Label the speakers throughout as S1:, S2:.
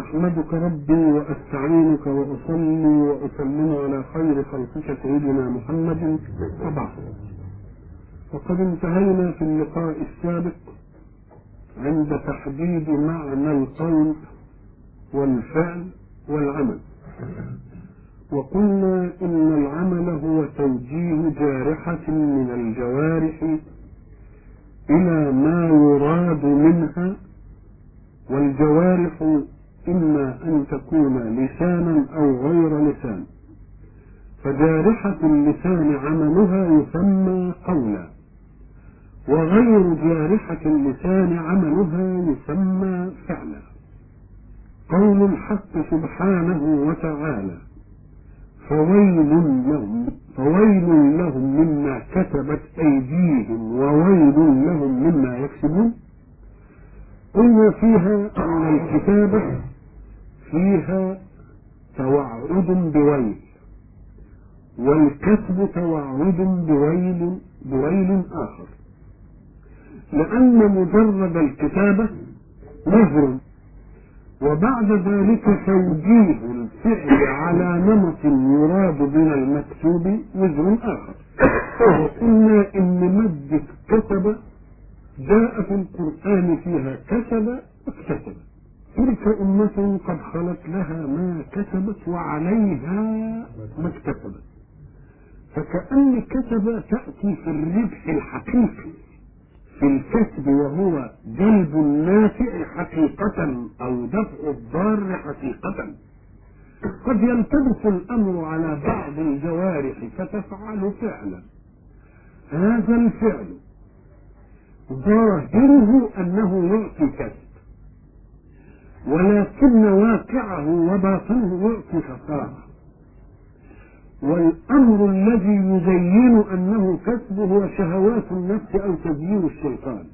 S1: أحمدك ربي وأستعينك وأصلي وأسلم على خير خلقك سيدنا محمد. وبعد وقد انتهينا في اللقاء السابق عند تحديد معنى القول والفعل والعمل. وقلنا إن العمل هو توجيه جارحة من الجوارح إلى ما يراد منها والجوارح إما أن تكون لسانا أو غير لسان. فجارحة اللسان عملها يسمى قولا. وغير جارحة اللسان عملها يسمى فعلا. قول الحق سبحانه وتعالى فويل لهم فويل لهم مما كتبت أيديهم وويل لهم مما يكسبون. قلنا فيها أن الكتابة فيها توعد بويل والكتب توعد بويل بويل آخر. لأن مجرد الكتابة نهر وبعد ذلك توجيه الفعل على نمط يراد من المكتوب وزر آخر. وقلنا إن مادة كتب جاء في القرآن فيها كسب واكتسب تلك أمة قد خلت لها ما كسبت وعليها ما اكتسبت. فكأن كسب تأتي في الربح الحقيقي في الكسب وهو جلب النافع حقيقة أو دفع الضار حقيقة. قد يلتبس الأمر على بعض الجوارح فتفعل فعلا. هذا الفعل. ظاهره أنه يعطي كسب. ولكن واقعه وباطنه خسارة والأمر الذي يزين أنه كسب هو شهوات النفس أو تزيين الشيطان.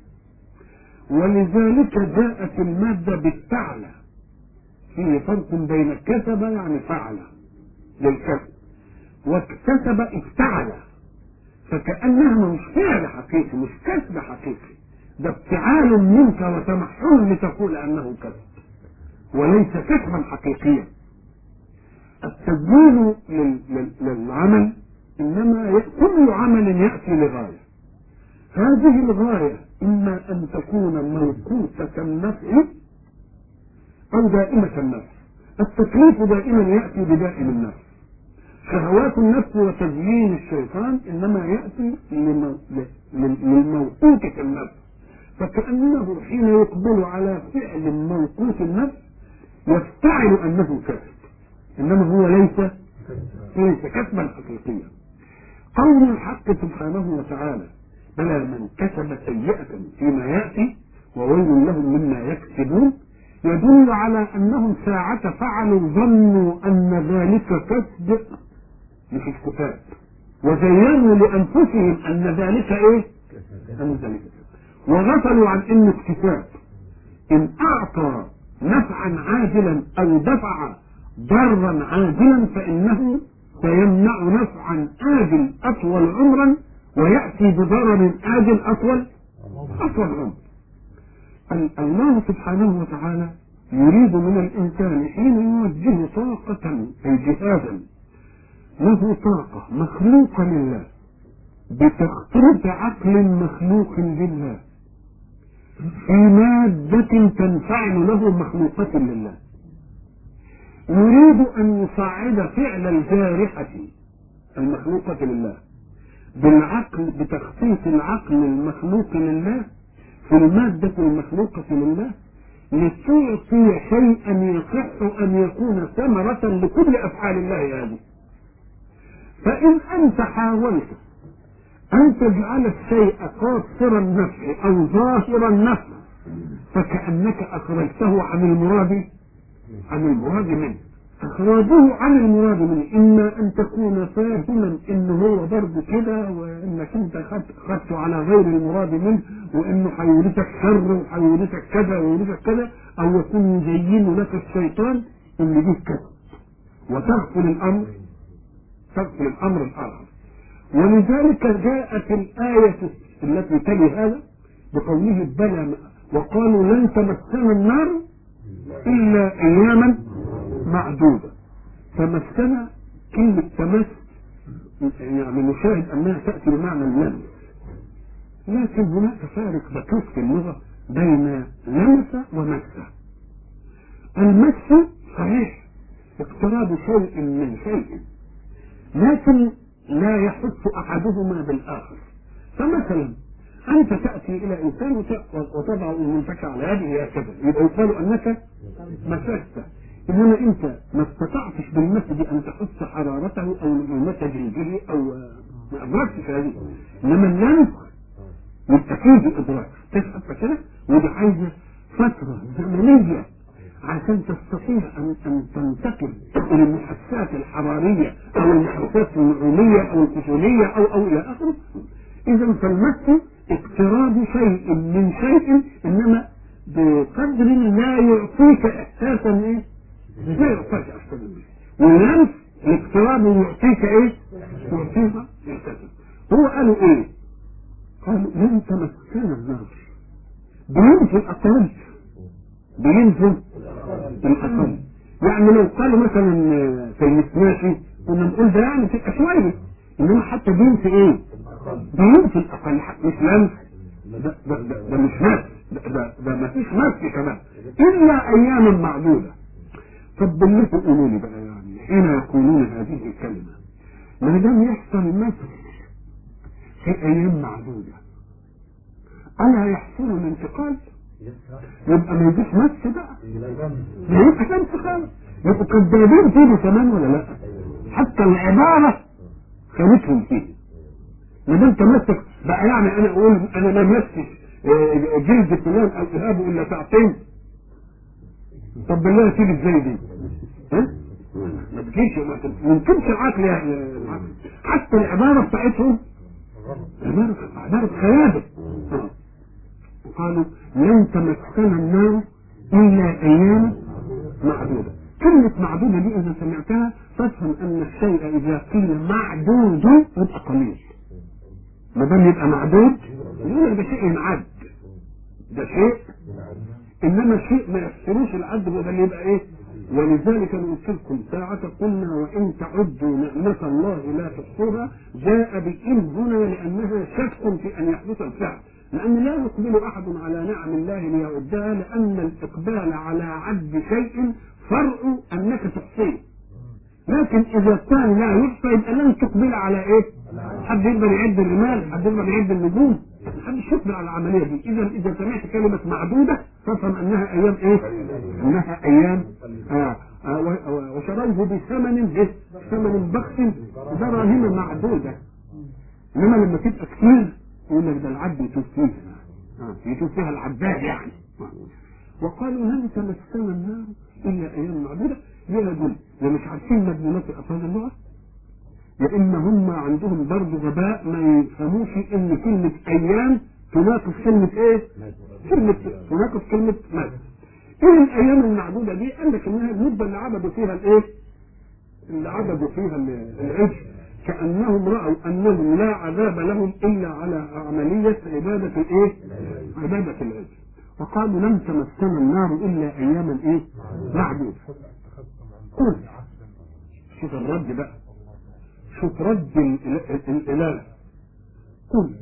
S1: ولذلك جاءت المادة بالتعلى. فيه فرق بين كسب يعني فعل للكسب. واكتسب افتعل فكأنها مش فعل حقيقي مش كسب حقيقي. ده ابتعال منك وتمحل لتقول أنه كسب. وليس كسبا حقيقيا. التدوين للعمل إنما كل عمل يأتي لغاية. هذه الغاية إما أن تكون موقوتة النفع أو دائمة النفع. التكليف دائما يأتي بدائم النفع. شهوات النفس وتزيين الشيطان إنما يأتي للموقوتة النفس. فكأنه حين يقبل على فعل موقوت النفس يفتعل أنه كسب إنما هو ليس ليس كسبا حقيقيا. قول الحق سبحانه وتعالى بلى من كسب سيئة فيما يأتي وويل لهم مما يكسبون يدل على أنهم ساعة فعلوا ظنوا أن ذلك كسب مش اكتساب وزينوا لأنفسهم أن ذلك إيه؟ أن ذلك وغفلوا عن انه اكتساب إن أعطى نفعا عاجلا أو دفع ضرا عاجلا فإنه سيمنع نفعا آجل أطول عمرا ويأتي بضرر آجل أطول أطول عمر. الله سبحانه وتعالى يريد من الإنسان حين يوجه طاقة أي جهازا له طاقة مخلوقة لله. بتخطيط عقل مخلوق لله. في مادة تنفعل له مخلوقة لله. يريد أن يصعد فعل الجارحة المخلوقة لله. بالعقل بتخصيص العقل المخلوق لله في المادة المخلوقة لله لتعطي شيئا يصح أن يكون ثمرة لكل أفعال الله هذه. فإن أنت حاولت أن تجعل الشيء قاصر النفع أو ظاهر النفع فكأنك أخرجته عن المراد عن المراد منه. إخراجه عن المراد منه. إما أن تكون فاهما إن هو برضه كده وإنك أنت خدته على غير المراد منه وإنه هيورثك شر وهيورثك كذا ويورثك كذا أو يكون يزين لك الشيطان إن دي كذا. وتغفل الأمر تغفل الأمر الآخر. ولذلك جاءت الآية التي تلي هذا بقوله بلى وقالوا لن تمسنا النار إلا أياما معدودة. تمسنا كلمة تمس يعني نشاهد أنها تأتي بمعنى اللمس لكن هناك فارق دقيق في اللغة بين لمس ومس. المس صحيح اقتراب شيء من شيء. لكن لا يحس أحدهما بالآخر. فمثلا أنت تأتي إلى إنسان وتضع أذنك على يده هكذا يبقى يقال أنك مسست إنما أنت ما استطعتش بالمسج أن تحس حرارته أو نعومة جلده أو ما أدركتش هذه. إنما اللمس يبقى فيه إدراك. تفهم كده ودي عايزة فترة زمنية. عشان تستطيع أن أن تنتقل إلى المحسات الحرارية أو المحسات النعومية أو الكحولية أو أو إلى آخره إذا فالمس اقتراب شيء من شيء إنما بقدر لا يعطيك إحساسا إيه؟ لا يعطيك إحساسا واللمس الاقتراب يعطيك إيه؟ يعطيك إحساسا هو قالوا إيه؟ قالوا لن تمسنا النار بينزل الأقل بينزل الأقل يعني لو قالوا مثلا في المسماشي كنا نقول ده يعني تبقى شوية إنما حتى بينسى إيه؟ بينسى الأقل مش لمس ده, ده, ده, مش مس ده, ده, ما فيش مس كمان. إلا أياما معدودة. طب بالله قولوا لي بقى يعني حين يقولون هذه الكلمة ما دام يحصل مس في أيام معدودة ألا يحصل الانتقال؟ يبقى ما يجيش مس بقى. ما يبقى شمس خالص. يبقوا كذابين فيه كمان ولا لا؟ حتى العبارة خانتهم فيه. ما دام تمسك بقى يعني أنا أقول أنا ما مسش جلد فلان أو اهابه الا ساعتين. طب بالله تيجي إزاي دي؟ ها؟ ما تجيش ما يمكنش العقل يعني حتى العبارة بتاعتهم عبارة عبارة خيابة قالوا لن تمسنا النار إلا أيام معدودة. كلمة معدودة دي إذا سمعتها تفهم أن الشيء إذا قيل معدود يبقى قليل. ما دام يبقى معدود يقول ده شيء ينعد ده شيء إنما شيء ما يحصلوش العد اللي يبقى إيه؟ ولذلك أنا قلت لكم ساعة قلنا وإن تعدوا نعمة الله لا تحصوها جاء بإن هنا لأنها شك في أن يحدث الفعل. لأن لا يقبل أحد على نعم الله ليعدها لأن الإقبال على عد شيء فرع أنك تحصيه لكن إذا كان لا يحصى يبقى لن تقبل على إيه؟ حد يقدر يعد الرمال، حد يقدر يعد النجوم، حد يقبل على العملية دي، إذا إذا سمعت كلمة معدودة تفهم أنها أيام إيه؟ أنها أيام آه آه وشروه بثمن إيه؟ ثمن بخس دراهم معدودة. إنما لما تبقى كتير يقول لك ده العبد يشوف فيها آه. فيها العباد يعني وقالوا لن تمسنا النار إلا أيام معدودة يدل يا مش عارفين مدلولات افراد اللغة يا اما هم عندهم برضه غباء ما يفهموش إن كلمة أيام تناقض كلمة إيه؟ كلمه تناقض كلمة ماذا؟ إيه الأيام المعدودة دي؟ قال لك إنها المدة اللي عبدوا فيها الإيه؟ اللي عبدوا فيها العجل كأنهم رأوا أنهم لا عذاب لهم إلا على عملية عبادة الإيه؟ عبادة العجل. وقالوا لن تمسنا النار إلا أياما إيه؟ معدودة. قل. شوف الرد بقى. شوف رد الإله. قل.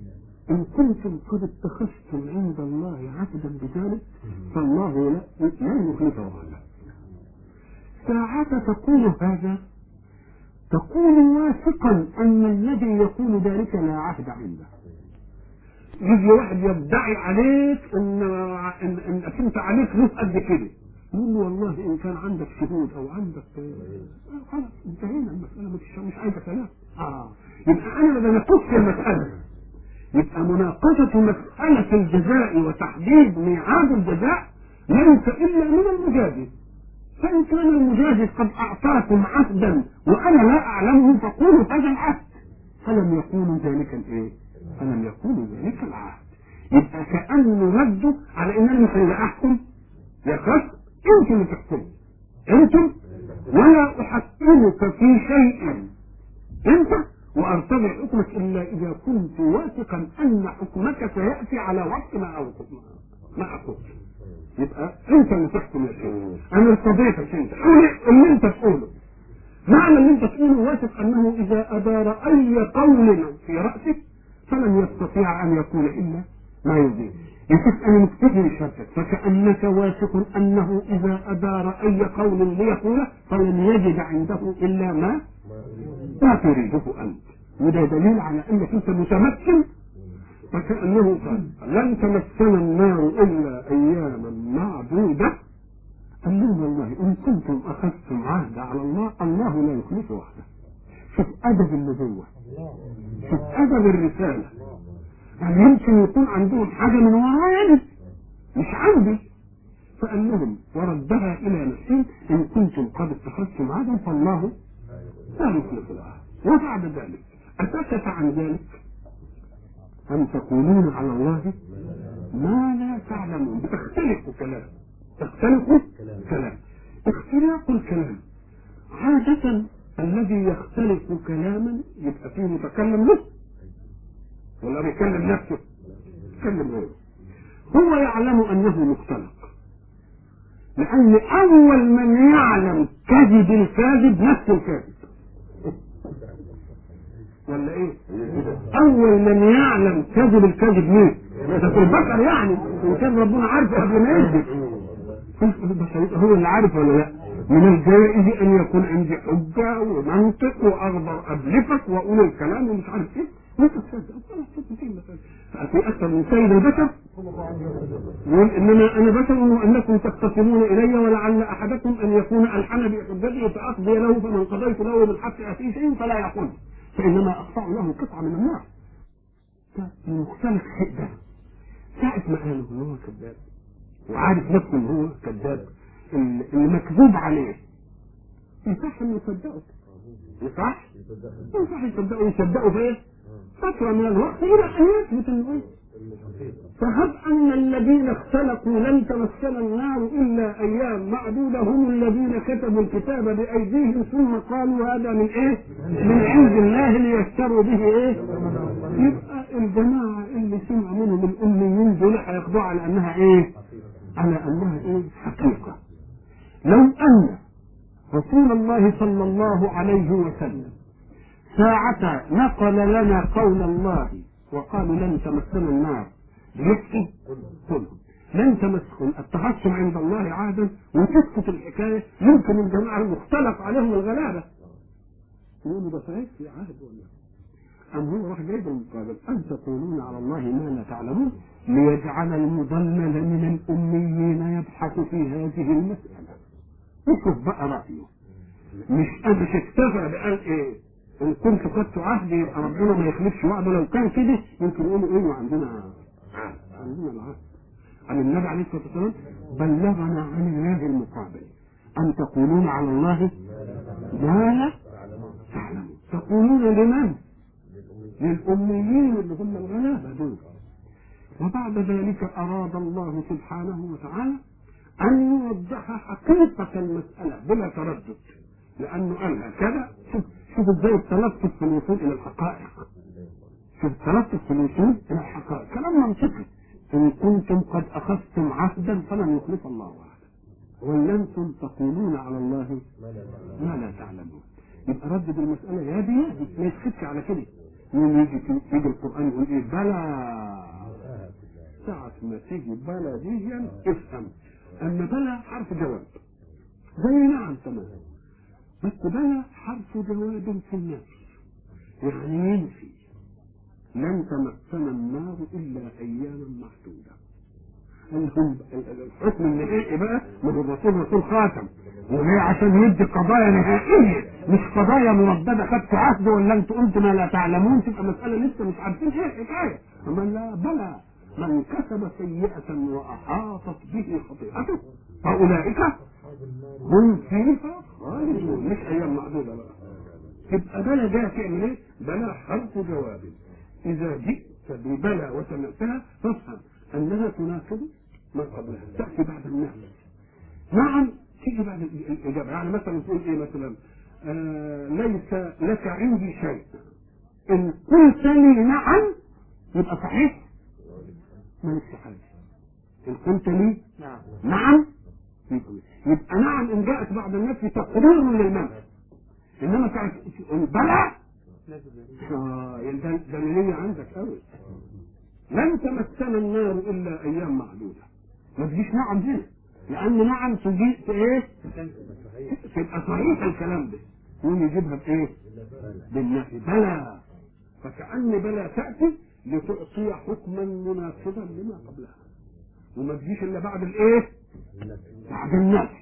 S1: إن كنتم قد اتخذتم عند الله عهدا بذلك فالله لا, يخلفه وعده ساعة تقول هذا تكون واثقا أن الذي يقول ذلك لا عهد عنده. يجي واحد يدعي عليك ان ان انك انت عليك فلوس قد كده. يقول له والله إن كان عندك شهود أو عندك خلاص انتهينا المسألة مش مش عايزة كلام. آه. يبقى أنا لما نقص المسألة يبقى مناقشة مسألة الجزاء وتحديد ميعاد الجزاء ليس إلا من المجادل. فإن كان المجاهد قد أعطاكم عهدا وأنا لا أعلمه فقولوا هذا العهد. فلم يقولوا ذلك الإيه؟ فلم يقولوا ذلك العهد. يبقى كأنه ردوا على إن أنا أحكم يا خلاص أنتم اللي تحكموا أنتم؟ ولا أحكمك في شيء. أنت؟ وأرتضي حكمك إلا إذا كنت واثقا أن حكمك سيأتي على وقت ما أو ما أقول. يبقى انت اللي تحكم يا شيخ أنا ارتضيتك انت. قول اللي انت تقوله. معنى اللي انت تقوله واثق أنه إذا أدار أي قول في رأسك فلن يستطيع أن يقول إلا ما يريد. يشوف أنا مكتفي بشرطك فكانك واثق أنه إذا أدار أي قول ليقوله فلن يجد عنده إلا ما ما تريده أنت. وده دليل على أنك أنت متمكن فكأنه قال لن تمسنا النار إلا أياما معدودة. قال لهم والله إن كنتم أخذتم عهد على الله الله لا يخلف وحده. شوف أدب النبوة. شوف أدب الرسالة. يعني يمكن يكون عندهم حاجة من ورايا مش عندي. فقال لهم وردها إلى نفسهم إن كنتم قد اتخذتم عهدا فالله لا يخلف العهد. وبعد ذلك اسكت عن ذلك؟ ان تقولون على الله ما لا تعلمون؟ بتختلفوا كلام. تختلفوا كلام. اختلاف الكلام. عادة الذي يختلف كلاما يبقى فيه متكلم له ولا بيكلم نفسه. يتكلم غيره. هو يعلم أنه مختلق لأن أول من يعلم كذب الكاذب نفس الكاذب. ولا إيه؟ أول من يعلم كذب الكذب مين؟ ده في البشر يعني. إن كان ربنا عارفه قبل ما يكذب. هو اللي عارف ولا لا؟ من الجائز أن يكون عندي حجة ومنطق واقدر أبلفك وأقول الكلام ومش عارف إيه. وانت تصدق في أكثر من سيد البشر. يقول إنما أنا بشر وأنكم تختصمون إلي ولعل أحدكم أن يكون ألحن بحجته فأقضي له فمن قضيت له بالحق اتيه شيء فلا يقول. فإنما اقطع له قطعة من النار. مختلف ده ساعة ما قالوا ان هو كذاب. وعارف نفسه ان هو كذاب. اللي مكذوب عليه. يصح انه يصدقه. يصح؟ يصح يصدقه. يصدقه فين؟ فترة من الوقت إلى أن يثبت النبي فهب أن الذين اختلقوا لن تمسنا النار إلا أيام معدودة هم الذين كتبوا الكتاب بأيديهم ثم قالوا هذا من إيه؟ من عند الله ليشتروا به إيه؟ يبقى الجماعة اللي سمع منهم الأميين دول هياخدوها على أنها إيه؟ على أنها إيه؟ حقيقة لو أن رسول الله صلى الله عليه وسلم ساعة نقل لنا قول الله وقالوا لن تمسنا النار. يكفي كلهم لن تمسكم اتخذتم عند الله عهدا وتسكت الحكاية. يمكن الجماعة المختلف عليهم الغلابة. يقولوا ده صحيح؟ في عهد ولا أم هو راح جايب المقابل أن تقولون على الله ما لا تعلمون؟ ليجعل المضلل من الأميين يبحث في هذه المسألة. وشوف بقى رأيه. مش مش اكتفى بقال إيه؟ إن كنت خدت عهد يبقى ربنا ما يخلفش وعده. لو كان كده يمكن يقولوا إيه عندنا عندنا العهد عن النبي عليه الصلاة والسلام بلغنا عن الله المقابل. ان تقولون على الله ما لا تعلمون؟ تقولون لمن؟ للأميين اللي هم الغلابة دول وبعد ذلك أراد الله سبحانه وتعالى أن يوضح حقيقة المسألة بلا تردد. لأنه قال كذا. شوف شوف إزاي التلطف في الوصول إلى الحقائق. شوف التلطف في الوصول إلى الحقائق. كلام منطقي. إن كنتم قد أخذتم عهدا فلن يخلف الله عهدا. ولنتم تقولون على الله ما لا تعلمون. يبقى ردد المسألة يا دي ما يسكتش على كده. يوم يجي يجي القرآن يقول إيه؟ بلى. ساعة ما تيجي بلى دي افهم. أما بلى حرف جواب. زي نعم تمام. بلى حرف جواب في النفس. يعني ينفي لن تمسنا النار إلا أياما محدودة. الحكم النهائي بقى؟ من الرسول رسول خاتم. وهي عشان يدي قضايا نهائية. مش قضايا مرددة خدت عهد ولا أنتوا قلتوا ما لا تعلمون. تبقى مسألة لسه مش عارفين إيه الحكاية. أما لا بلى. من كسب سيئة وأحاطت به خطيئته. فأولئك خالدون مش أيام معدودة بقى. تبقى بلى ده تعمل إيه؟ بلى حرف جواب. إذا جئت ببلى وسمعتها فافهم أنها تناقض ما قبلها تأتي بعد النعم نعم تيجي بعد الإجابة. يعني مثلا تقول إيه مثلا؟ آه ليس لك عندي شيء. إن قلت لي نعم يبقى صحيح؟ مالكش حاجة. إن قلت لي
S2: نعم.
S1: نعم يبقى نعم إن جاءت بعد النفي تقرير للمنع إنما كانت بلى آه يعني ده دليلية عندك قوي لن تمسنا النار إلا أيام معدودة. ما تجيش نعم هنا لأن نعم تجي في إيه؟ تبقى صحيح الكلام ده. يقوم يجيبها بايه بالنفي. بلى. فكأن بلى تأتي لتعطي حكما مناسبا لما قبلها. وما تجيش إلا بعد الإيه؟ بعد النفي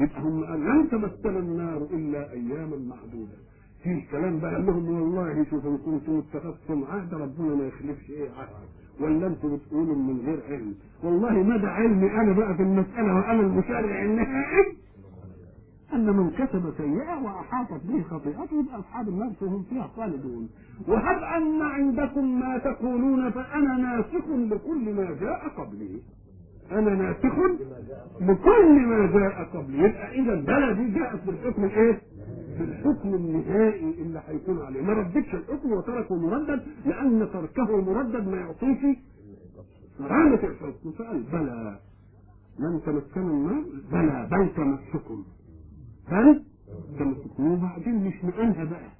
S1: يبقى هم قال لن تمسنا النار إلا أياما معدودة. في كلام بقى قال لهم والله شوفوا ان كنتم اتخذتم عهد ربنا ما يخلفش إيه عهد ولا أنتم بتقولوا من غير علم. والله مدى علمي أنا بقى في المسألة وأنا المشرع النهائي أن من كسب سيئة وأحاطت به خطيئته يبقى أصحاب النار هم فيها خالدون. وهب أن عندكم ما تقولون فأنا ناسخ لكل ما جاء قبلي. أنا ناسخ لكل ما جاء قبلي. يبقى إذا بلى دي جاءت بالحكم الإيه؟ بالحكم النهائي اللي هيكون عليه. ما ردتش الحكم وتركه مردد لأن تركه مردد ما يعطيش رامة الحكم. فقال بلى لن تمسنا النار؟ بلى بل تمسكم بل تمسكم وبعدين مش نقلها بقى.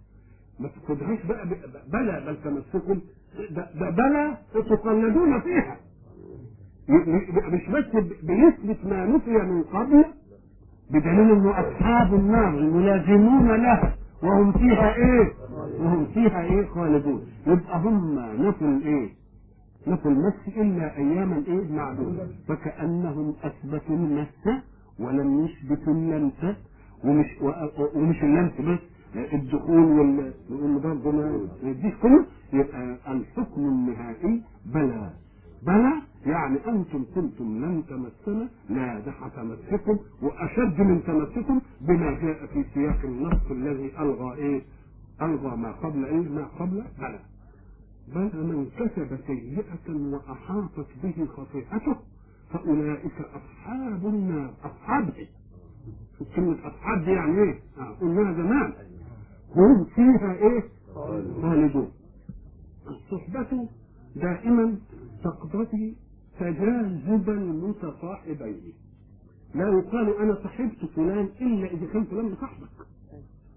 S1: ما تاخدهاش بقى بلى بل تمسكم بلى تقلدون فيها. مش بس بيثبت ما نفي من قبل بدليل إنه أصحاب النار ملازمون لها وهم فيها إيه؟ وهم فيها إيه خالدون. يبقى هم نفوا الايه نفوا المس إلا أياما إيه؟ معدودة. فكأنهم أثبتوا المس ولم يثبتوا اللمس ومش ومش اللمس بس الدخول وال- برضه ما يديش كله يبقى الحكم النهائي بلى. بلى يعني أنتم كنتم لن تمسنا لا ده هتمسكم وأشد من تمسكم بما جاء في سياق النص الذي ألغى إيه؟ ألغى ما قبل إيه؟ ما قبل بلى بل من كسب سيئة وأحاطت به خطيئته فأولئك أصحاب النار أصحابه كلمة أصحاب دي يعني إيه؟ آه، قلناها زمان هم فيها إيه؟ خالدون الصحبة دائما تقتضي تجاذب المتصاحبين لا يقال أنا صحبت فلان إلا إذا كان فلان بصاحبك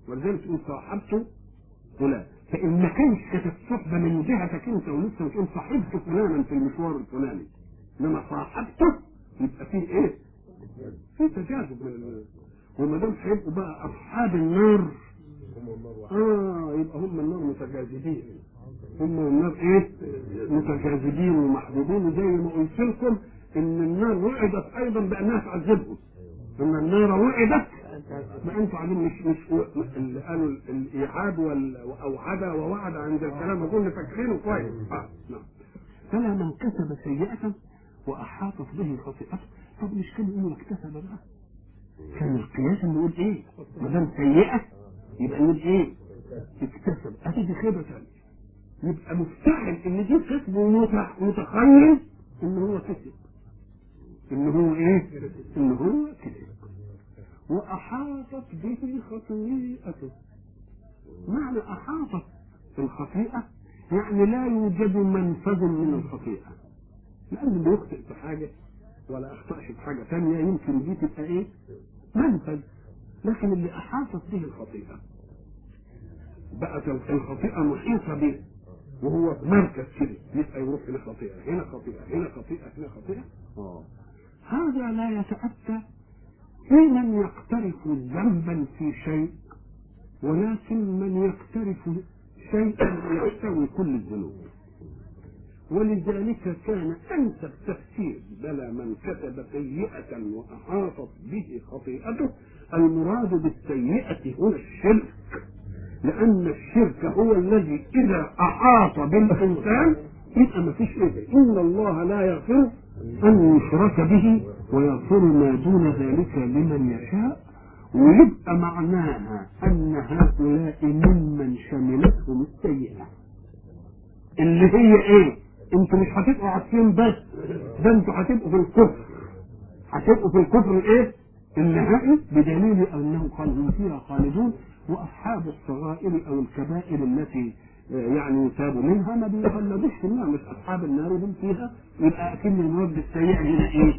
S1: ولذلك تقول صاحبت فلان. فإن ما كانش كانت الصحبة من جهتك أنت ولسه بتقول صاحبت فلانا في المشوار الفلاني. إنما صاحبته يبقى فيه إيه؟ في تجاذب من وما دام هيبقوا بقى أصحاب النار آه يبقى هم النار متجاذبين. هم النار إيه؟ متجاذبين ومحبوبين وزي ما قلت لكم إن النار وعدت أيضا بأنها تعذبهم. إن النار وعدت ما أنتوا عايزين مش مش اللي قالوا الإيعاد وأوعد ووعد عند الكلام. اظن فاكرينه كويس. آه. نعم. فلا من كسب سيئة وأحاطت به خطيئته طب مش كان يقولوا اكتسب بقى؟ كان القياس نقول إيه؟ ما دام سيئة يبقى نقول إيه؟ اكتسب. ادي دي خيبة ثانية. يبقى مستحيل إن دي كسب متخيل إن هو كسب إن هو إيه؟ إن هو كسب وأحاطت به خطيئته معنى أحاطت الخطيئة يعني لا يوجد منفذ من الخطيئة. لأن اللي يخطئ في حاجة ولا أخطأش في حاجة ثانية يمكن دي تبقى إيه؟ منفذ. لكن اللي أحاطت به الخطيئة بقت الخطيئة محيطة به. وهو مركز كده. يبقى يروح هنا خطيئة هنا خطيئة هنا خطيئة هنا خطيئة. آه. هذا لا يتأتى في من يقترف ذنبا في شيء ولكن من يقترف شيئا يحتوي كل الذنوب. ولذلك كان أنسب تفسير بلى من كتب سيئة وأحاطت به خطيئته المراد بالسيئة هنا الشرك. لأن الشرك هو الذي إذا أحاط بالإنسان يبقى ما فيش إيه إن الله لا يغفر أن يشرك به ويغفر ما دون ذلك لمن يشاء. ويبقى معناها أن هؤلاء ممن شملتهم السيئة. اللي هي إيه؟ أنتوا مش هتبقوا عارفين بس ده أنتوا هتبقوا في الكفر. هتبقوا في الكفر الإيه؟ النهائي بدليل أنه قال هم فيها خالدون. وأصحاب الصغائر أو الكبائر التي يعني يتابوا منها ما بيخلدوش في النار مش أصحاب النار هم فيها يبقى أكن المواد السيئه هنا إيه؟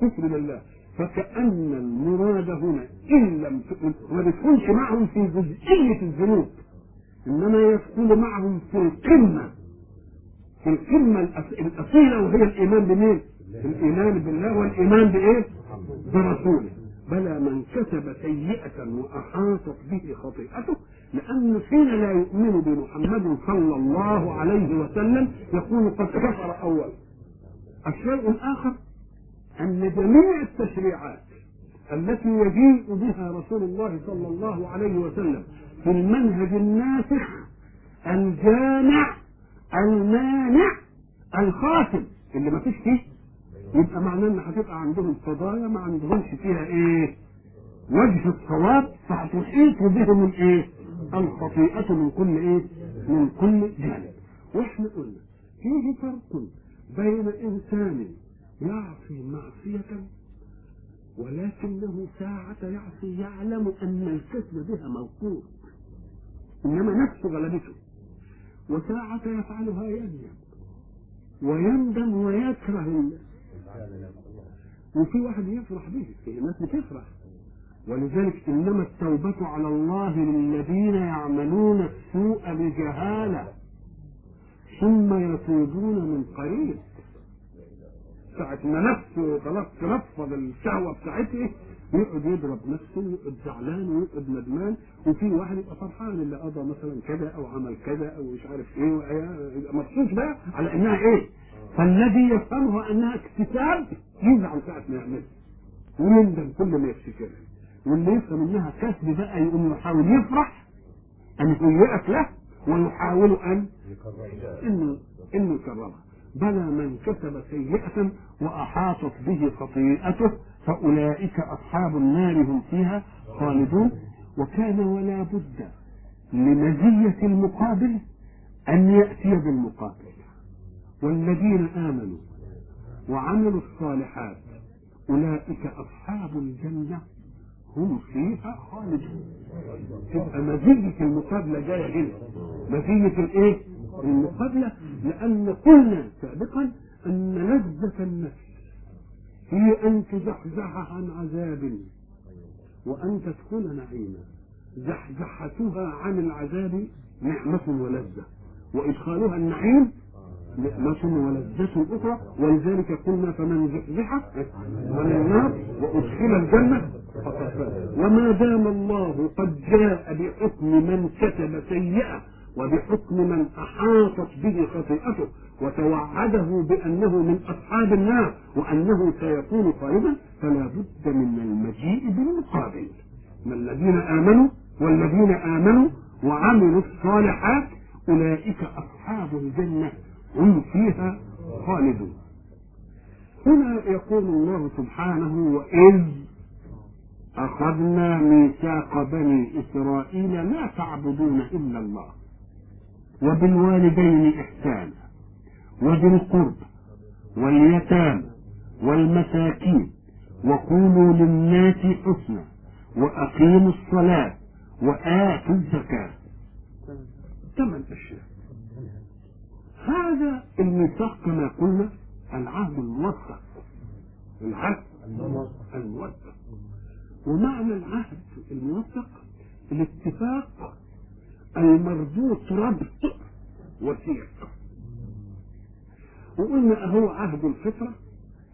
S1: كفر بالله فكأن المراد هنا إن لم ما بتكونش معهم في جزئية الذنوب إنما يدخل معهم في القمة في القمة الأص- الأصيلة وهي الإيمان بمين؟ الإيمان بالله والإيمان بإيه؟ برسوله بلى من كسب سيئة وأحاطت به خطيئته لأن حين لا يؤمن بمحمد صلى الله عليه وسلم يكون قد كفر أولا الشيء الآخر أن جميع التشريعات التي يجيء بها رسول الله صلى الله عليه وسلم في المنهج الناسخ الجامع المانع الخاتم اللي ما فيش فيه يبقى معناه إن هتبقى عندهم قضايا ما عندهمش فيها إيه؟ وجه الصواب فهتحيط بهم الإيه؟ الخطيئة من كل إيه؟ من كل جانب. وإحنا قلنا فيه فرق بين إنسان يعصي معصية ولكنه ساعة يعصي يعلم أن الكسب بها موقوف إنما نفسه غلبته. وساعة يفعلها يندم ويندم ويكره وفي واحد يفرح به في ناس بتفرح ولذلك إنما التوبة على الله للذين يعملون السوء بجهالة ثم يتوبون من قريب. ساعة ما نفسه خلاص تنفض الشهوة بتاعته يقعد يضرب نفسه ويقعد زعلان ويقعد ندمان. وفي واحد يبقى فرحان اللي قضى مثلا كذا أو عمل كذا أو مش عارف إيه يبقى مبسوط بقى على إنها إيه؟ فالذي يفهمها أنها اكتساب يزعل ساعة ما يعملها ويندم كل ما يفتكرها واللي يفهم إنها كسب بقى يقوم يحاول يفرح أن هيئت له ويحاول أن انه إنه يكررها بلى من كسب سيئة وأحاطت به خطيئته فأولئك أصحاب النار هم فيها خالدون. وكان ولا بد لمزية المقابل أن يأتي بالمقابل. والذين آمنوا وعملوا الصالحات أولئك أصحاب الجنة هم فيها خالدون. تبقى مزية المقابلة جاية هنا. مزية الإيه؟ المقابلة. لأن قلنا سابقا أن لذة النفس هي أن تزحزح عن عذاب وأن تدخل نعيما. زحزحتها عن العذاب نعمة ولذة. وإدخالها النعيم نعمة ولذة أخرى ولذلك قلنا فمن زحزح عن النار وأدخل الجنة فاز. وما دام الله قد جاء بحكم من كتب سيئة وبحكم من أحاطت به خطيئته وتوعده بأنه من أصحاب النار وأنه سيكون خالدا فلا بد من المجيء بالمقابل. من الذين آمنوا والذين آمنوا وعملوا الصالحات أولئك أصحاب الجنة. هم فيها خالدون. هنا يقول الله سبحانه وإذ أخذنا ميثاق بني إسرائيل لا تعبدون إلا الله وبالوالدين إحسانا وذي القرب واليتامى والمساكين وقولوا للناس حسنا وأقيموا الصلاة وآتوا الزكاة. ثمان أشياء. هذا الميثاق كما قلنا العهد الموثق. العهد الموثق. ومعنى العهد الموثق الاتفاق المربوط ربط وثيق. وقلنا أهو عهد الفطرة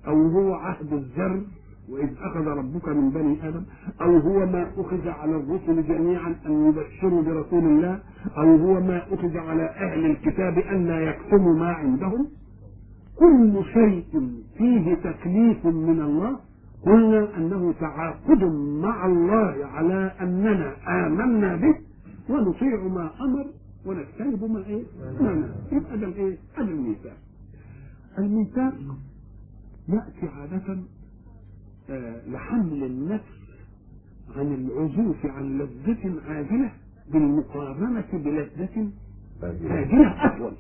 S1: أو هو عهد الذر وإذ أخذ ربك من بني آدم أو هو ما أخذ على الرسل جميعا أن يبشروا برسول الله أو هو ما أخذ على أهل الكتاب لا يكتموا ما عندهم كل شيء فيه تكليف من الله قلنا أنه تعاقد مع الله على أننا آمنا به ونطيع ما أمر ونجتنب ما إيه؟ ما نهى يبقى ده الإيه؟ هذا الميثاق. الميثاق يأتي عادة آه لحمل النفس عن العزوف عن لذة عاجلة بالمقارنة بلذة آجلة أطول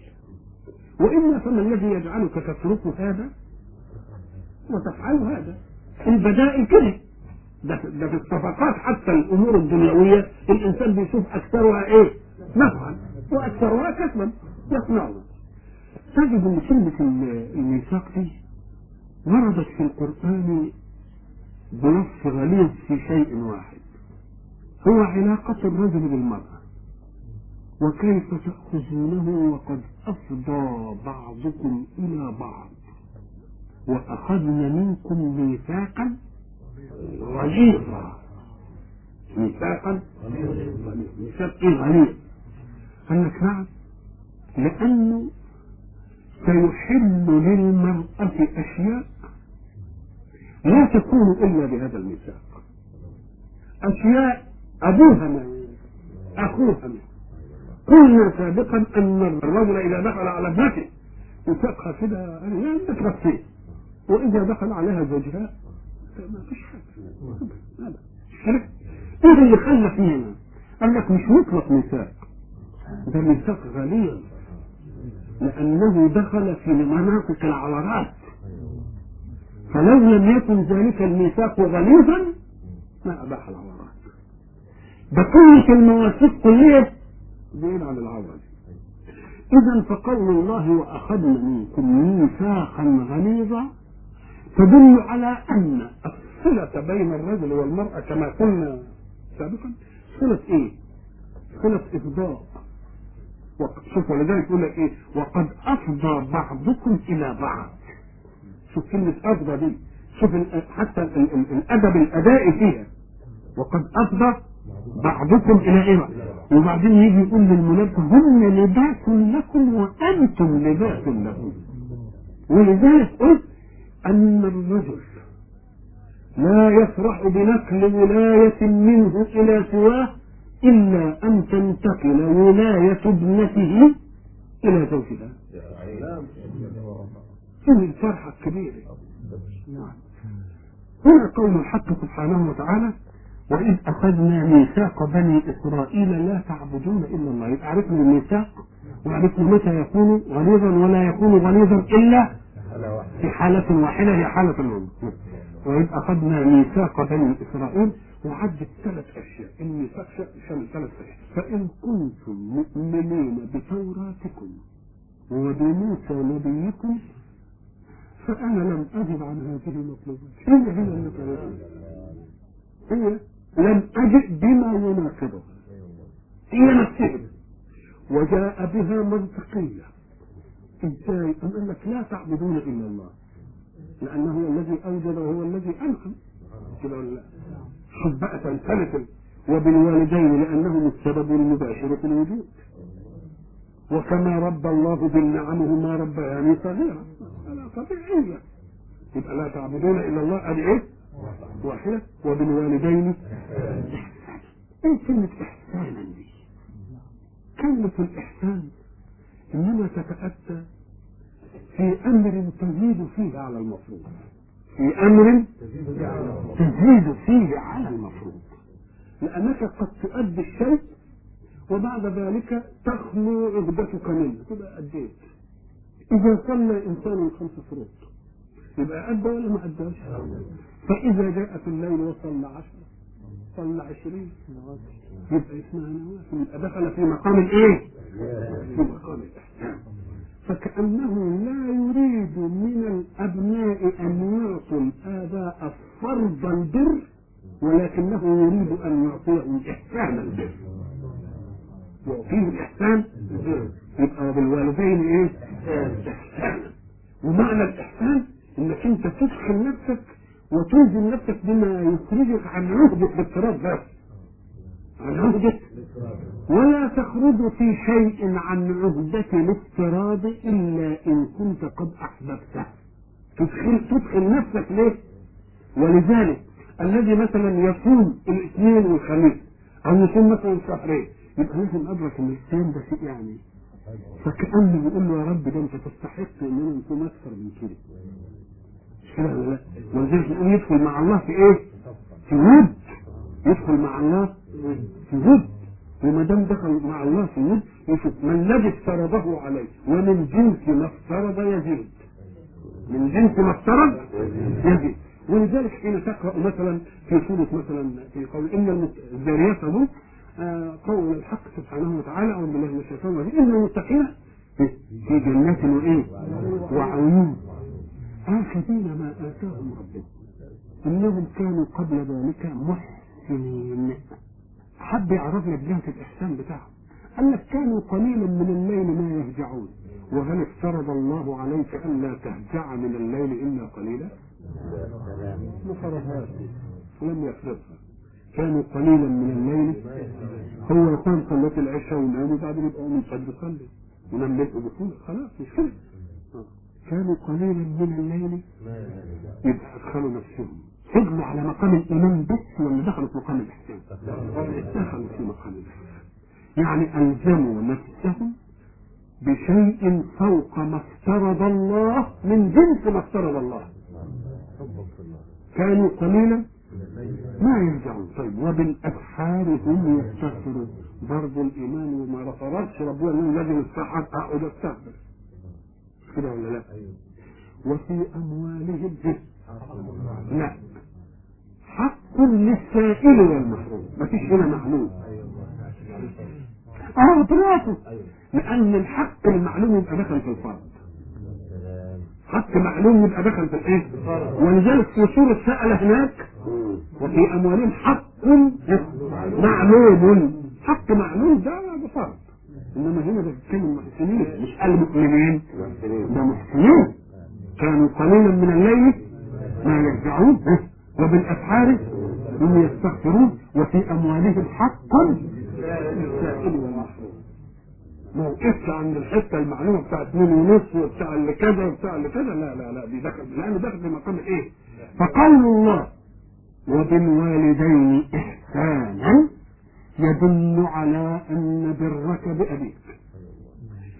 S1: وإلا فما الذي يجعلك تترك هذا وتفعل هذا. البدائل كده ده ده في الصفقات حتى الأمور الدنيوية الإنسان بيشوف أكثرها إيه؟ نفعا. وأكثرها كسبا. يصنعون تجد ان كلمه الميثاق دي وردت في القرآن بنص غليظ في شيء واحد. هو علاقة الرجل بالمرأة. وكيف تأخذونه وقد أفضى بعضكم إلى بعض. وأخذنا منكم ميثاقا غليظا. ميثاقا ميثاق غليظ لك نعم لأنه سيحل للمرأة أشياء لا تكون إلا بهذا الميثاق. أشياء أبوها ما أخوها ما قلنا سابقا أن الرجل إذا دخل على ابنته يساقها كده يعني انت تغطيه وإذا دخل عليها زوجها ما فيش حاجة. هذا إيه اللي خلى فينا قال لك مش مطلق ميثاق ده ميثاق غليظ. لأنه دخل في مناطق العورات. فلو لم يكن ذلك الميثاق غليظا ما أباح العورات. بقية المواثيق كلها. بعيد عن العورة إذا فقول الله وأخذنا منكم ميثاقا غليظا تدل على أن الصلة بين الرجل والمرأة كما قلنا سابقا صلة إيه؟ صلة إفضاء. شوف ولذلك يقول لك إيه؟ وقد أفضى بعضكم إلى بعض. شوف كلمة أفضى دي. شوف حتى الأدب الأدائي فيها. وقد أفضى بعضكم إلى إيه وبعدين يجي يقول للمنافق هم لباس لكم وأنتم لباس لهم ولذلك قلت أن الرجل لا يفرح بنقل ولاية منه إلى سواه إلا أن تنتقل ولاية ابنته إلى زوجها. هذه الفرحة الكبيرة هنا قول الحق سبحانه وتعالى وإذ أخذنا ميثاق بني إسرائيل لا تعبدون إلا الله. يبقى عرفنا الميثاق وعرفنا متى يكون غليظا ولا يكون غليظا إلا في حالة واحدة هي حالة الأم وإذ أخذنا ميثاق بني إسرائيل وعدت ثلاث أشياء. الميثاق شمل ثلاث أشياء. فإن كنتم مؤمنين بتوراتكم وبموسى نبيكم فأنا لم أجب عن هذه المطلوبات. هي هي المطلوبات هي لم أجد بما يناقضه هي نفسها. وجاء بها منطقية إزاي؟ أم لك لا تعبدون إلا الله. لأنه هو الذي أوجد وهو الذي أنعم. كده ولا وبالوالدين لأنهم السبب المباشر في الوجود. وكما رب الله بالنعمهما ربياني صغيرا. هذا طبيعية. يبقى لا تعبدون إلا الله أدي إيه؟ واحدة وبالوالدين. إيه كلمة إحسانا دي كلمة الإحسان إنما تتأتى في أمر تزيد فيه على المفروض. في أمر تزيد فيه على المفروض. لأنك قد تؤدي الشيء وبعد ذلك تخلو عقدتك منه. تبقى أديت. إذا صلى انسان خمس فروض يبقى أدى ولا ما أداش؟ فإذا جاء في الليل وصلى عشرة صلى عشرين يبقى اسمها نوافل يبقى دخل في مقام الايه؟ في مقام الإحسان فكأنه لا يريد من الأبناء أن يعطوا الآباء فرض البر ولكنه يريد أن يعطيهم إحسان البر يعطيه الإحسان البر يبقى بالوالدين إيه؟ إحسانا ومعنى الإحسان إنك أنت تدخل نفسك وتلزم نفسك بما يخرجك عن عهدة الاضطراب بس عن عهدة ولا تخرج في شيء عن عهدة الاضطراب إلا إن كنت قد أحببته. تدخل, تدخل نفسك ليه؟ ولذلك الذي مثلا يصوم الاثنين والخميس أو يصوم مثلا شهرين يبقى لازم أدرك إن الصيام ده شيء يعني. فكأنه يقول له يا رب ده أنت تستحق إننا نصوم أكثر من كده. نقول يدخل مع الله في إيه؟ في ود. يدخل مع الله في ود. وما دام دخل مع الله في ود يشوف ما الذي افترضه عليه ومن جنس ما افترض يزيد. من جنس ما افترض يزيد. ولذلك حين تقرأ مثلا في سورة مثلا في قول إن الذاريات أبوك آه، قول الحق سبحانه وتعالى أعوذ بالله من الشيطان الرجيم إن المتقين في جنات وإيه؟ وعيون. آخذين ما آتاهم ربهم. إنهم كانوا قبل ذلك محسنين. حب يعرف لك جهة الإحسان بتاعهم. قال لك كانوا قليلا من الليل ما يهجعون. وهل افترض الله عليك ألا تهجع من الليل إلا قليلا؟ ما فرضهاش لم يفرضها. كانوا قليلا من الليل. هو يقام صلاة العشاء وينام وبعدين يبقى من الفجر يصلي ونام ليل خلاص مش كده. كانوا قليلا من الليل. يبقى أدخلوا نفسهم فضلوا على مقام الإيمان بس ولا دخلوا في مقام الإحسان؟ دخلوا في مقام الإحسان. يعني ألزموا نفسهم بشيء فوق ما افترض الله من جنس ما افترض الله. كانوا قليلا؟ ما يرجعون. طيب وبالأسحار هم يستغفرون. برضه الإيمان وما فرضش ربنا لازم السحر اقعد استغفر كده ولا لا؟ وفي أموالهم لا حق للسائل والمحروم. مفيش هنا معلوم. آه طلعته لأن الحق المعلوم يبقى دخل في الفرض حق معلوم يبقى دخل في الإيه؟ ولذلك في سورة سأل هناك. وفي أموالهم حق معلوم. حق معلوم ده بفرض إنما هنا بيتكلم محسنين. مش قال مؤمنين ده محسنين. كانوا قليلا من الليل ما يرجعون. وبالأسحار هم يستغفرون. وفي أموالهم حق للسائل والمحروم. ما وقفش عند الحتة المعلومة بتاع اثنين ونص وبتاع اللي كذا وبتاع اللي كذا لا لا لا دي دخل. لأنه دخل في مقام إيه؟ فقول الله وبالوالدين احسانا يدل على أن برك بأبيك.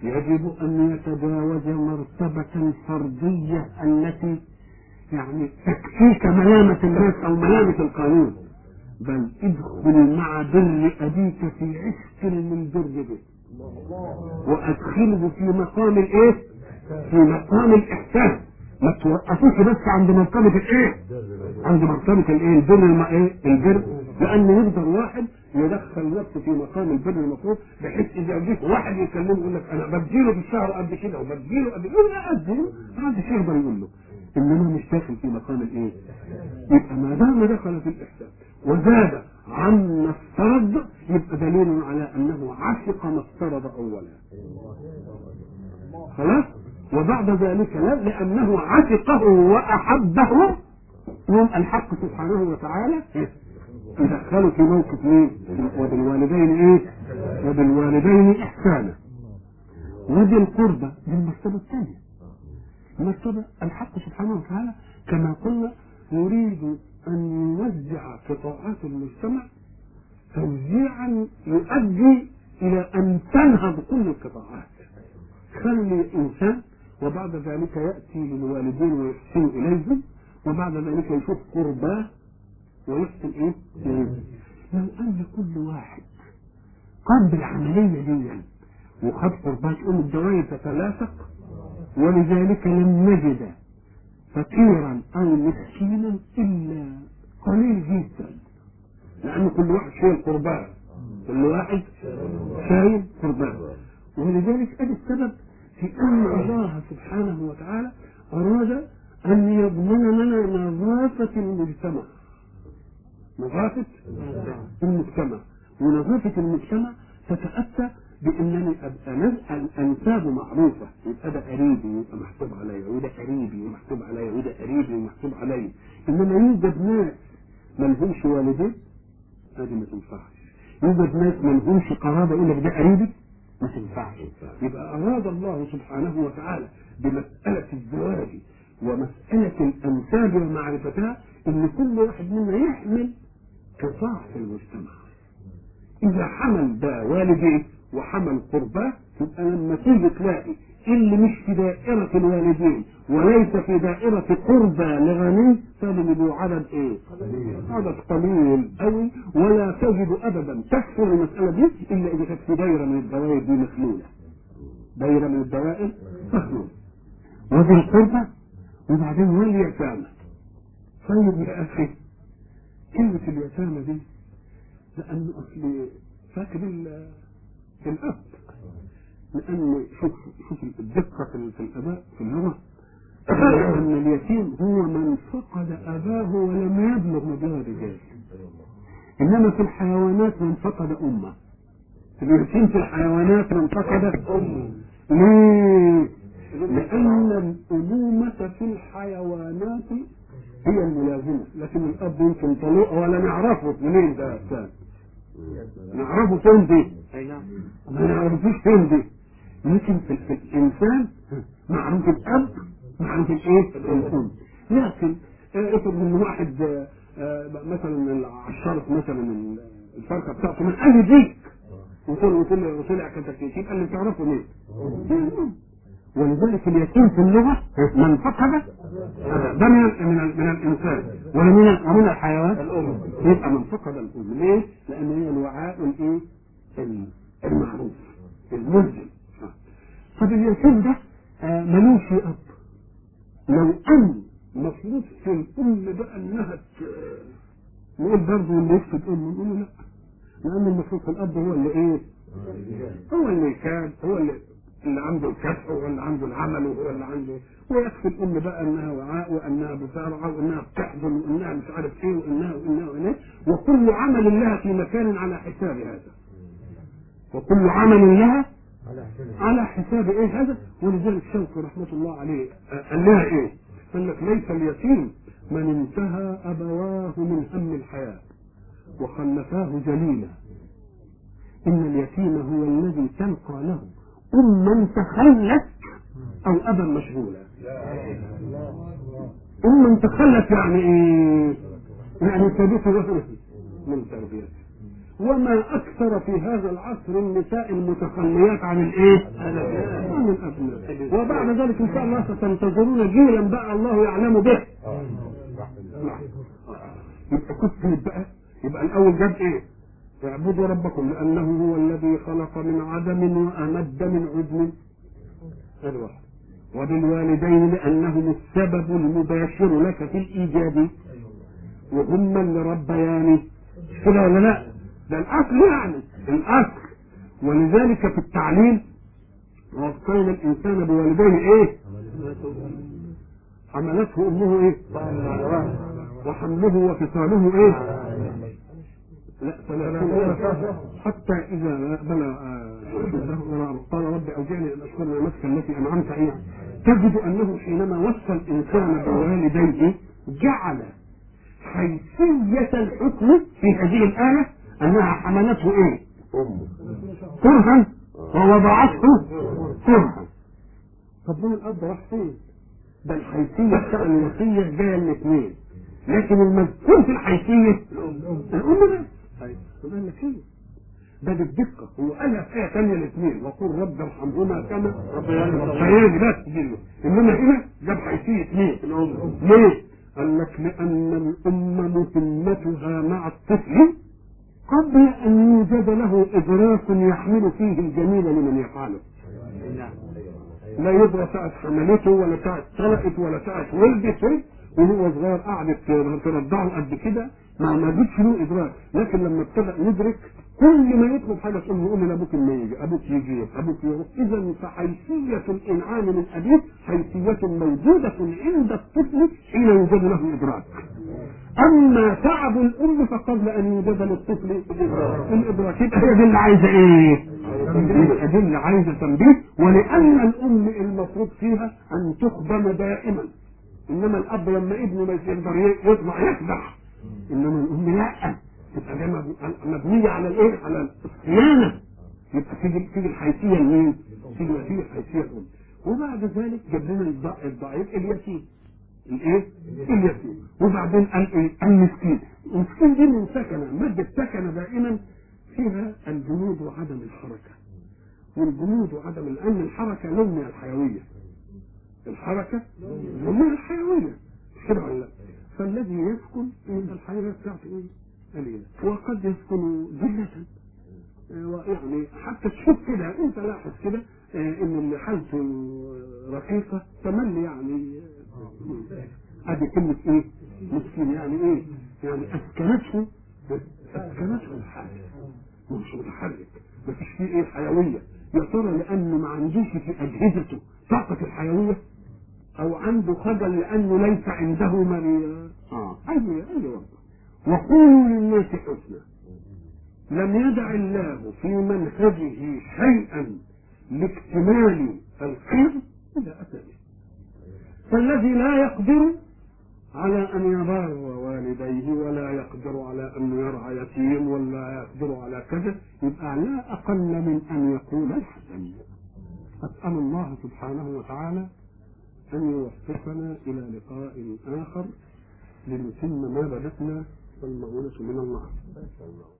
S1: يجب أن يتجاوز مرتبة فردية التي يعني تكفيك ملامة الناس أو ملامة القانون. بل ادخل مع بر أبيك في عشق من بر به وأدخله في مقام الإيه؟ في مقام الإحسان. ما توقفوش بس عند مرتبة الإيه؟ عند مرتبة الإيه؟ البر. إيه؟ البر لأن يقدر واحد يدخل نفسه في مقام البر المطلوب بحيث إذا جيت واحد يكلمه يقول لك أنا بديله في الشهر قد كده وبديله قد كده لا ما حدش يقدر يقول له. إنما مش داخل في مقام الإيه؟ يبقى ما دام دخل في الإحسان وزاد عما افترض يبقى دليل على أنه عشق ما افترض اولا. خلاص؟ وبعد ذلك لا لأنه عشقه وأحبه. يوم الحق سبحانه وتعالى يدخله في موقف مين؟ وبالوالدين إيه؟ وبالوالدين إحسانا. وذي القربى دي المرتبه الثانية. المرتبة الحق سبحانه وتعالى كما قلنا يريد أن يوزع قطاعات المجتمع توزيعا يؤدي إلى أن تنهض كل القطاعات. خلي إنسان وبعد ذلك يأتي للوالدين ويحسن إليهم وبعد ذلك يشوف قرباه إيه؟ إليهم لو أن كل واحد قام بالعملية دي وخد قرباه تقوم الدوائر تتلاصق ولذلك لم نجد فقيرا أو مسكينا إلا قليل جدا. لأن كل واحد شايل قربان. كل واحد شايل قربان. ولذلك أدي السبب في أن الله سبحانه وتعالى أراد أن يضمن لنا نظافة المجتمع. نظافة المجتمع. ونظافة المجتمع تتأتى بأنني ابقى نزقا أنساب معروفة. يبقى ده قريبي يبقى محسوب عليا وده قريبي ومحسوب عليا وده قريبي ومحسوب عليا إنما يوجد ناس ما لهمش والدين هذه ما تنفعش. يوجد ناس ما لهمش قرابة يقول لك ده قريبي ما تنفعش. يبقى أراد الله سبحانه وتعالى بمسألة الزواج ومسألة الأنساب ومعرفتها إن كل واحد منا يحمل قطاع في المجتمع إذا حمل ده والديه وحمل قرباه يبقى لما تيجي تلاقي اللي مش في دائرة الوالدين وليس في دائرة قربى لغني يبقوا عدد إيه؟ عدد قليل قوي ولا تجد ابدا تكثر المسألة دي إلا إذا كانت في دائرة من الدوائر دي مخلولة. دائرة من الدوائر مخلولة. وذي القربى وبعدين واليتامى. طيب يا أخي كلمة اليتامى دي لأن أصل فاكر ال- الأب لأن شوف شوف الدقة في الأباء في اللغة ان اليتيم هو من فقد أباه ولم يبلغ مبلغ الرجال إنما في الحيوانات من فقد أمه. اليتيم في الحيوانات من فقد أمه. ليه؟ لأن الأمومة في الحيوانات هي الملازمة. لكن الأب يمكن طلوع ولا نعرفه. منين ده كان نعرفه فين دي؟
S2: نعم.
S1: ما نعرفوش فين دي. لكن في, في الإنسان معروف الأب معروف الايه الأم. لكن آه، افرض إن واحد آه، آه، مثلا عشرت مثلا الفرخه بتاعته من أهل ديك وطلع وطلع وطلع كتكتيك قال لي تعرفوا ليه؟ ولذلك اليتيم في اللغة من فقد ده من من, من الإنسان ومن ومن الحيوان
S2: الأم.
S1: يبقى من فقد الأم ليه؟ لأن هي الوعاء الإيه؟ المعروف الملزم طب اليتيم ده ملوش أب لو ان مفروض في الأم بقى أنها نقول برضه اللي يفقد امه نقول له لا لأن المفروض في الأب هو اللي إيه؟ هو اللي كان هو اللي اللي عنده الكسب هو اللي عنده العمل وهو اللي عنده ويكفي الام بقى إنها وعاء وإنها بترعى وإنها بتحضن وإنها مش عارف إيه وإنها وإنها وإنها وكل عمل لها في مكان على حساب هذا. وكل عمل لها
S2: على حساب
S1: على حساب إيه هذا؟ ولذلك شوقي رحمة الله عليه قال لها إيه؟ قال لك ليس اليتيم من انتهى أبواه من هم الحياة وخلفاه جليلا. إن اليتيم هو الذي تلقى له. اما تخلت أو ابا مشغولا اما تخلت يعني إيه؟ يعني سابته وهمه من تربيته وما أكثر في هذا العصر النساء المتخليات عن الإيه؟ عن الأبناء وبعد ذلك إن شاء الله ستنتظرون جيلا بقى الله يعلم به نعم. يبقى كنت بقى يبقى الأول جاب إيه؟ اعبدوا ربكم لأنه هو الذي خلق من عدم وأمد من عدم هذا واحد وبالوالدين لأنهم السبب المباشر لك في الايجاد وهم اللي ربياني كده ولا لا؟ ده الأصل يعني الأصل ولذلك في التعليم وصينا الإنسان بوالديه إيه؟ حملته أمه إيه؟ وحمله وفصاله إيه؟ حتى إذا بلغ آه، قال رب اوزعني أن أشكر نعمتك التي أنعمت عليها تجد أنه حينما وصى الإنسان بوالديه جعل حيثية الحكم في هذه الآية أنها حملته؟
S2: امه
S1: كرها ووضعته كرها طب من الأب راح فين؟ ده الحيثيه بتاع الوصيه جاية الاثنين لكن المذكور في الحيثية الام بس طب قال لك إيه؟ ده بالدقه هو قالها في إيه ثانية الاثنين وقل رب ارحمهما كما ربياني بس دي إنما هنا جاب حيثية. اثنين الام ليه؟ قال لك لأن الام مهمتها مع الطفل قبل أن يوجد له إدراك يحمل فيه الجميل لمن يفعله لا يدرى ساعة حملته ولا ساعة طلقت ولا ساعة ولدته وهو صغير قعدت ترضعه قد كده. ما ما جتش له إدراك. لكن لما ابتدى يدرك كل ما يطلب حاجة تقول له قوم لأبوك ما يجي أبوك يجي أبوك يروح إذا فحيثيه الإنعام من أبيه حيثية موجودة عند الطفل حين يوجد له إدراك. أما تعب الأم فقبل أن يوجد للطفل الإدراك. يبقى هي دي اللي عايزة إيه؟ دي اللي عايزة تنبيه. ولأن الأم المفروض فيها أن تخدم دائما. إنما الأب لما ابنه ما يقدر يطلع يخدع إنما الأم لا. تبقى دي مب- مبنيه على الايه؟ على الصيانه يبقى تيجي تيجي الحيثية لمين؟ تيجي تيجي الحيثية الام وبعد ذلك جاب لنا الضع- الضعيف اليتيم الايه؟ اليتيم وبعدين قال إيه؟ المسكين المسكين دي من سكنة مادة سكنة دائما فيها الجمود وعدم الحركة والجمود وعدم لأن الحركة لون من الحيوية الحركة لون من الحيوية كده ولا لا؟ فالذي يسكن ان الحياة بتاعته إيه؟ وقد يسكن ذلة يعني حتى تشوف كده أنت لاحظ كده آه، إن اللي حالته رقيقة. تملي يعني آه، ادي كلمة إيه؟ مسكين يعني إيه؟ يعني أسكنته أسكنته الحاجة مش متحرك مفيش فيه إيه حيوية. يا ترى لأنه ما عندوش في أجهزته طاقة الحيوية؟ أو عنده خجل لأنه ليس عنده من آه. أيوه أيوه. وقولوا للناس حسنا لم يدع الله في منهجه شيئا لاكتمال الخير الا اتى به فالذي لا يقدر على أن يبر والديه ولا يقدر على أن يرعى يتيم ولا يقدر على كذا يبقى لا أقل من أن يقول الحسن. أسأل الله سبحانه وتعالى أن يوفقنا إلى لقاء آخر لنتم ما بدأنا والمعونة من الله.